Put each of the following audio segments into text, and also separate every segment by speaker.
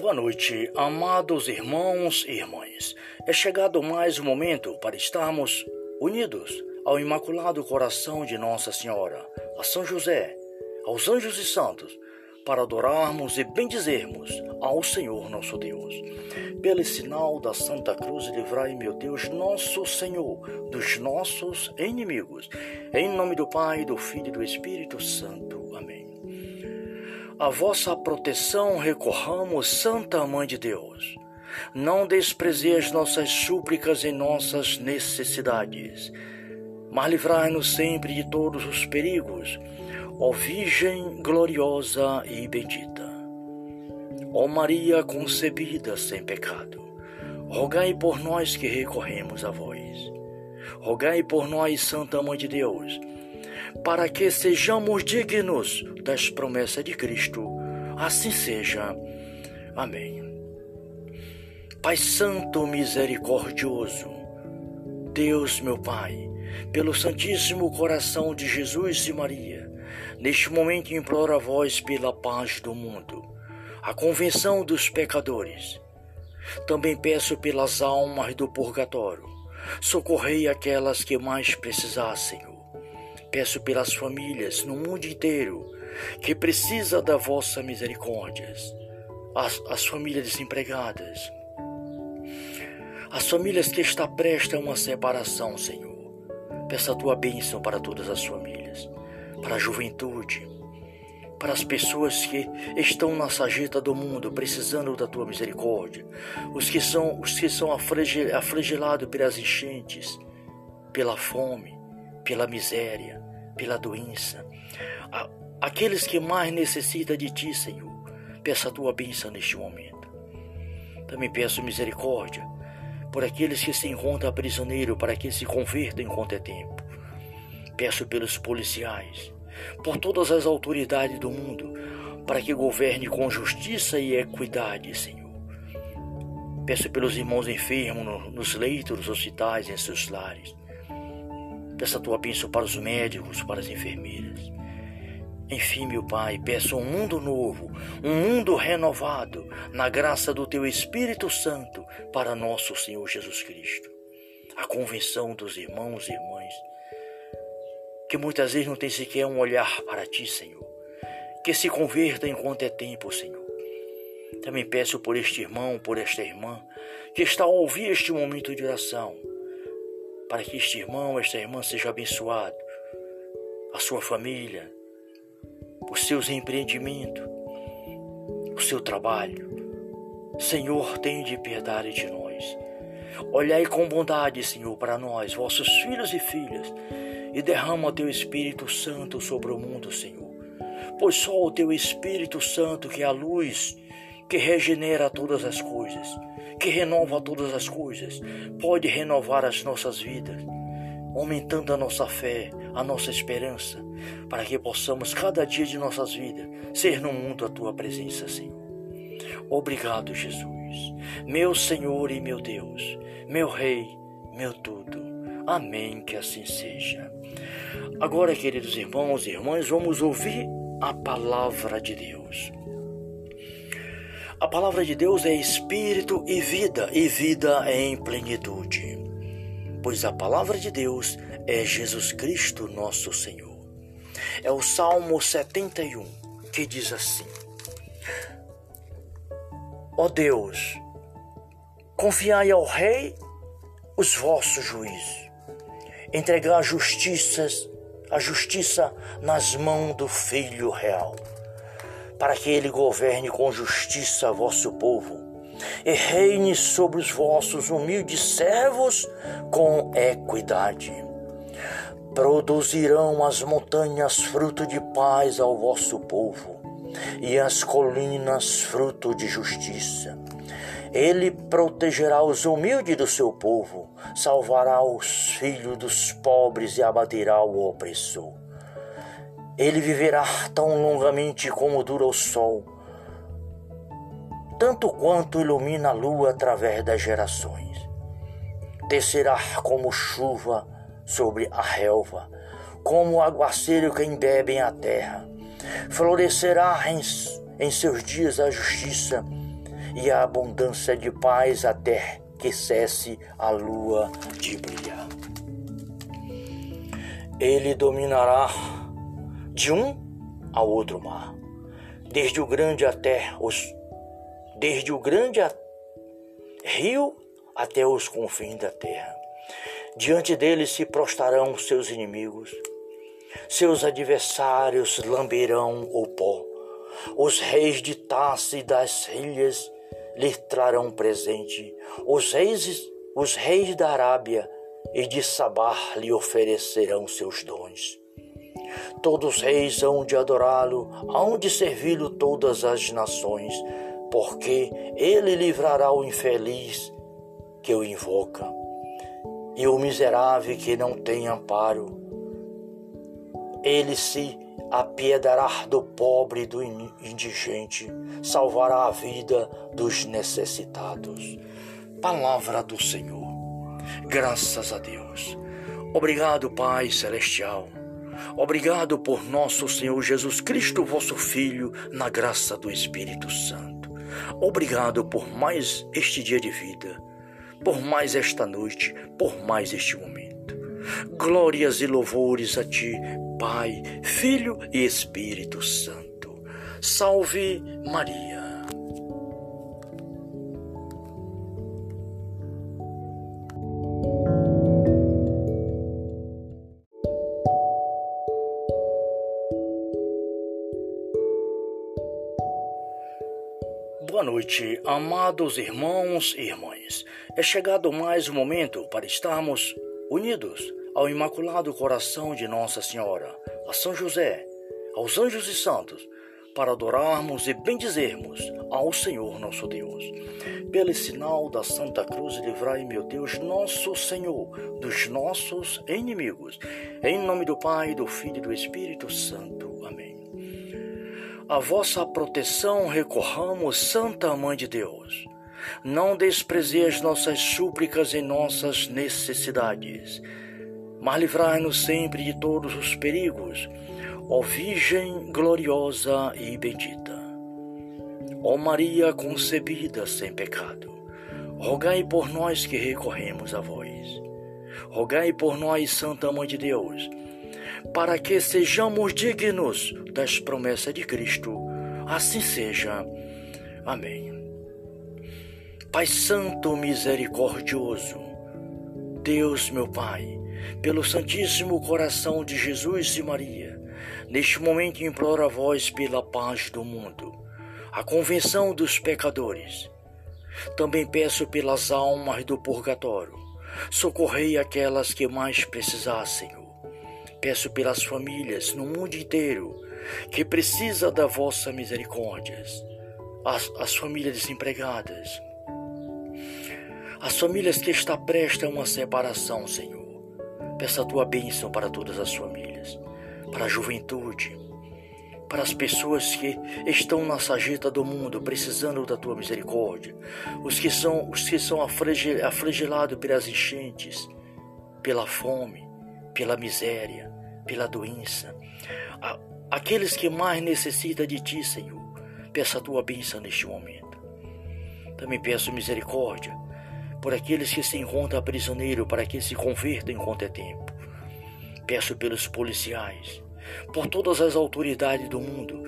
Speaker 1: Boa noite, amados irmãos e irmãs. É chegado mais um momento para estarmos unidos ao Imaculado Coração de Nossa Senhora, a São José, aos anjos e santos, para adorarmos e bendizermos ao Senhor nosso Deus. Pelo sinal da Santa Cruz, livrai, meu Deus, nosso Senhor, dos nossos inimigos. Em nome do Pai, do Filho e do Espírito Santo. A vossa proteção recorramos, Santa Mãe de Deus. Não desprezei as nossas súplicas e nossas necessidades, mas livrai-nos sempre de todos os perigos, ó Virgem gloriosa e bendita. Ó Maria concebida sem pecado, rogai por nós que recorremos a vós. Rogai por nós, Santa Mãe de Deus para que sejamos dignos das promessas de Cristo. Assim seja. Amém. Pai Santo Misericordioso, Deus meu Pai, pelo Santíssimo Coração de Jesus e Maria, neste momento imploro a vós pela paz do mundo, a convenção dos pecadores. Também peço pelas almas do purgatório, socorrei aquelas que mais precisassem Peço pelas famílias no mundo inteiro que precisa da vossa misericórdia. As, as famílias desempregadas, as famílias que está prestes a uma separação, Senhor. Peço a tua bênção para todas as famílias, para a juventude, para as pessoas que estão na sarjeta do mundo precisando da tua misericórdia, os que são os que são afligelados pelas enchentes, pela fome, pela miséria, pela doença. Aqueles que mais necessitam de ti, Senhor, peço a tua bênção neste momento. Também peço misericórdia por aqueles que se encontram prisioneiros, para que se convertam enquanto é tempo. Peço pelos policiais, por todas as autoridades do mundo, para que governe com justiça e equidade, Senhor. Peço pelos irmãos enfermos nos leitos hospitais, em seus lares. Peço a tua bênção para os médicos, para as enfermeiras. Enfim, meu Pai, peço um mundo novo, um mundo renovado, na graça do Teu Espírito Santo, para nosso Senhor Jesus Cristo. A convenção dos irmãos e irmãs, que muitas vezes não tem sequer um olhar para Ti, Senhor. Que se converta enquanto é tempo, Senhor. Também peço por este irmão, por esta irmã, que está a ouvir este momento de oração para que este irmão, esta irmã seja abençoado, a sua família, os seus empreendimentos, o seu trabalho. Senhor, tem de piedade de nós. Olhai com bondade, Senhor, para nós, vossos filhos e filhas, e derrama o teu Espírito Santo sobre o mundo, Senhor. Pois só o teu Espírito Santo, que é a luz, que regenera todas as coisas, que renova todas as coisas, pode renovar as nossas vidas, aumentando a nossa fé, a nossa esperança, para que possamos cada dia de nossas vidas ser no mundo a tua presença, Senhor. Obrigado, Jesus, meu Senhor e meu Deus, meu Rei, meu tudo. Amém, que assim seja. Agora, queridos irmãos e irmãs, vamos ouvir a palavra de Deus. A palavra de Deus é espírito e vida, e vida em plenitude. Pois a palavra de Deus é Jesus Cristo, nosso Senhor. É o Salmo 71 que diz assim: Ó oh Deus, confiai ao Rei os vossos juízos, entregar a justiça, a justiça nas mãos do Filho real para que ele governe com justiça vosso povo e reine sobre os vossos humildes servos com equidade. Produzirão as montanhas fruto de paz ao vosso povo, e as colinas fruto de justiça. Ele protegerá os humildes do seu povo, salvará os filhos dos pobres e abaterá o opressor. Ele viverá tão longamente como dura o sol, tanto quanto ilumina a lua através das gerações. Descerá como chuva sobre a relva, como aguaceiro que embebe a terra. Florescerá em, em seus dias a justiça, e a abundância de paz até que cesse a lua de brilhar. Ele dominará de um ao outro mar, desde o grande até os desde o grande rio até os confins da terra. Diante dele se prostrarão seus inimigos, seus adversários lamberão o pó. Os reis de e das ilhas lhe trarão presente. Os reis, os reis da Arábia e de Sabar lhe oferecerão seus dons. Todos os reis hão de adorá-lo, hão de servi-lo todas as nações, porque ele livrará o infeliz que o invoca e o miserável que não tem amparo. Ele se apiedará do pobre e do indigente, salvará a vida dos necessitados. Palavra do Senhor. Graças a Deus. Obrigado, Pai Celestial. Obrigado por nosso Senhor Jesus Cristo, vosso Filho, na graça do Espírito Santo. Obrigado por mais este dia de vida, por mais esta noite, por mais este momento. Glórias e louvores a Ti, Pai, Filho e Espírito Santo. Salve Maria. Boa noite, amados irmãos e irmãs. É chegado mais um momento para estarmos unidos ao Imaculado Coração de Nossa Senhora, a São José, aos anjos e santos, para adorarmos e bendizermos ao Senhor nosso Deus. Pelo sinal da Santa Cruz, livrai, meu Deus, nosso Senhor, dos nossos inimigos. Em nome do Pai, do Filho e do Espírito Santo. A vossa proteção recorramos, Santa Mãe de Deus. Não desprezei as nossas súplicas e nossas necessidades mas livrai-nos sempre de todos os perigos, ó Virgem gloriosa e bendita. Ó Maria concebida sem pecado, rogai por nós que recorremos a vós. Rogai por nós, Santa Mãe de Deus, para que sejamos dignos das promessas de Cristo. Assim seja. Amém. Pai Santo Misericordioso, Deus meu Pai, pelo Santíssimo Coração de Jesus e Maria, neste momento imploro a vós pela paz do mundo, a convenção dos pecadores. Também peço pelas almas do purgatório, socorrei aquelas que mais precisassem. Peço pelas famílias no mundo inteiro que precisa da vossa misericórdia, as, as famílias desempregadas, as famílias que está prestes a uma separação, Senhor. Peça a tua bênção para todas as famílias, para a juventude, para as pessoas que estão na sarjeta do mundo precisando da tua misericórdia, os que são, os que são afligelados pelas enchentes, pela fome, pela miséria, pela doença, aqueles que mais necessitam de ti, Senhor. Peça a tua bênção neste momento. Também peço misericórdia por aqueles que se encontram prisioneiro para que se convertam enquanto é tempo. Peço pelos policiais, por todas as autoridades do mundo,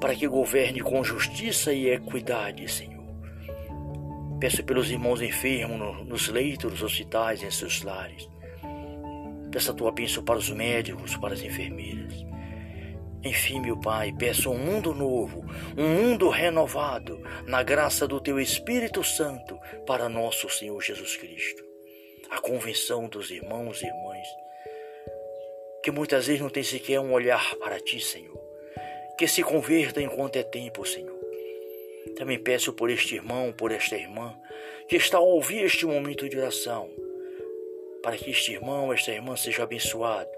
Speaker 1: para que governe com justiça e equidade, Senhor. Peço pelos irmãos enfermos nos leitos dos hospitais, em seus lares. Peço a tua bênção para os médicos, para as enfermeiras. Enfim, meu Pai, peço um mundo novo, um mundo renovado, na graça do Teu Espírito Santo, para nosso Senhor Jesus Cristo. A convenção dos irmãos e irmãs, que muitas vezes não tem sequer um olhar para Ti, Senhor, que se converta enquanto é tempo, Senhor. Também peço por este irmão, por esta irmã, que está a ouvir este momento de oração, para que este irmão, esta irmã seja abençoado,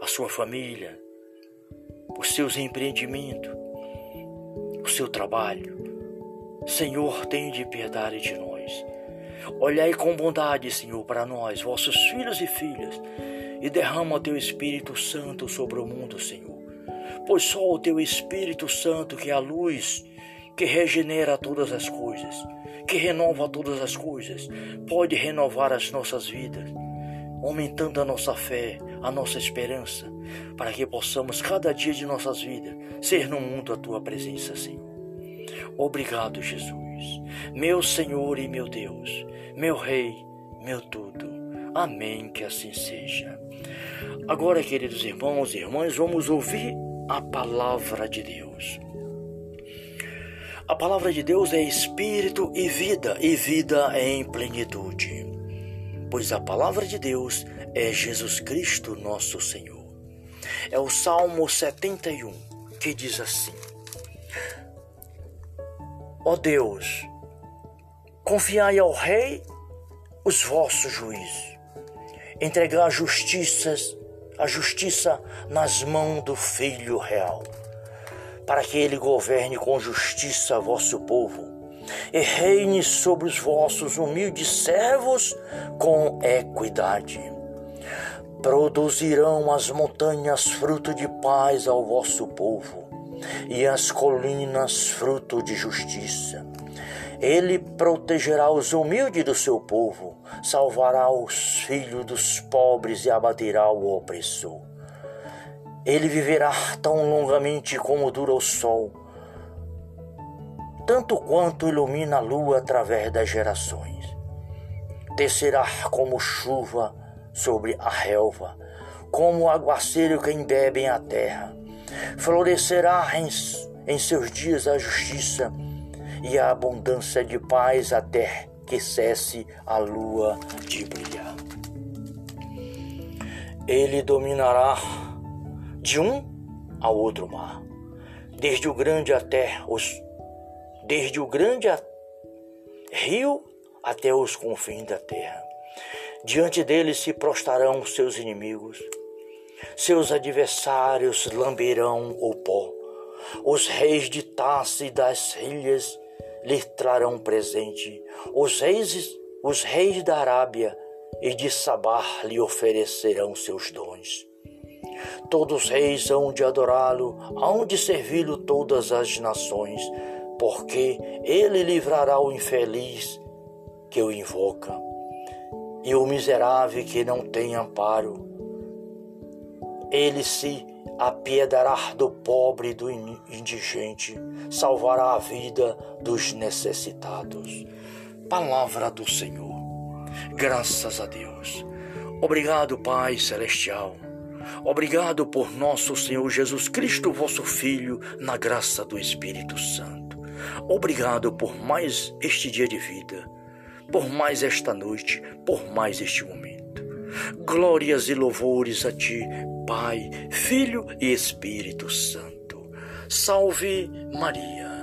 Speaker 1: a sua família, os seus empreendimentos, o seu trabalho. Senhor, tem de piedade de nós. Olhai com bondade, Senhor, para nós, vossos filhos e filhas, e derrama o teu Espírito Santo sobre o mundo, Senhor. Pois só o teu Espírito Santo, que é a luz que regenera todas as coisas, que renova todas as coisas, pode renovar as nossas vidas, aumentando a nossa fé, a nossa esperança, para que possamos cada dia de nossas vidas ser no mundo a tua presença, Senhor. Obrigado, Jesus, meu Senhor e meu Deus, meu Rei, meu tudo. Amém, que assim seja. Agora, queridos irmãos e irmãs, vamos ouvir a palavra de Deus. A palavra de Deus é espírito e vida, e vida é em plenitude. Pois a palavra de Deus é Jesus Cristo, nosso Senhor. É o Salmo 71, que diz assim: Ó oh Deus, confiai ao Rei os vossos juízos, entregar justiças, a justiça nas mãos do Filho real para que ele governe com justiça vosso povo e reine sobre os vossos humildes servos com equidade. Produzirão as montanhas fruto de paz ao vosso povo, e as colinas fruto de justiça. Ele protegerá os humildes do seu povo, salvará os filhos dos pobres e abaterá o opressor. Ele viverá tão longamente como dura o sol, tanto quanto ilumina a lua através das gerações. Descerá como chuva sobre a relva, como aguaceiro que embebe a terra. Florescerá em, em seus dias a justiça e a abundância de paz até que cesse a lua de brilhar. Ele dominará de um ao outro mar, desde o grande até os desde o grande a, rio até os confins da terra. Diante dele se prostrarão seus inimigos, seus adversários lamberão o pó. Os reis de e das ilhas lhe trarão presente. Os reis, os reis da Arábia e de Sabar lhe oferecerão seus dons. Todos os reis hão de adorá-lo, hão de servi-lo todas as nações, porque ele livrará o infeliz que o invoca e o miserável que não tem amparo. Ele se apiedará do pobre e do indigente, salvará a vida dos necessitados. Palavra do Senhor. Graças a Deus. Obrigado, Pai Celestial Obrigado por nosso Senhor Jesus Cristo, vosso Filho, na graça do Espírito Santo. Obrigado por mais este dia de vida, por mais esta noite, por mais este momento. Glórias e louvores a Ti, Pai, Filho e Espírito Santo. Salve Maria.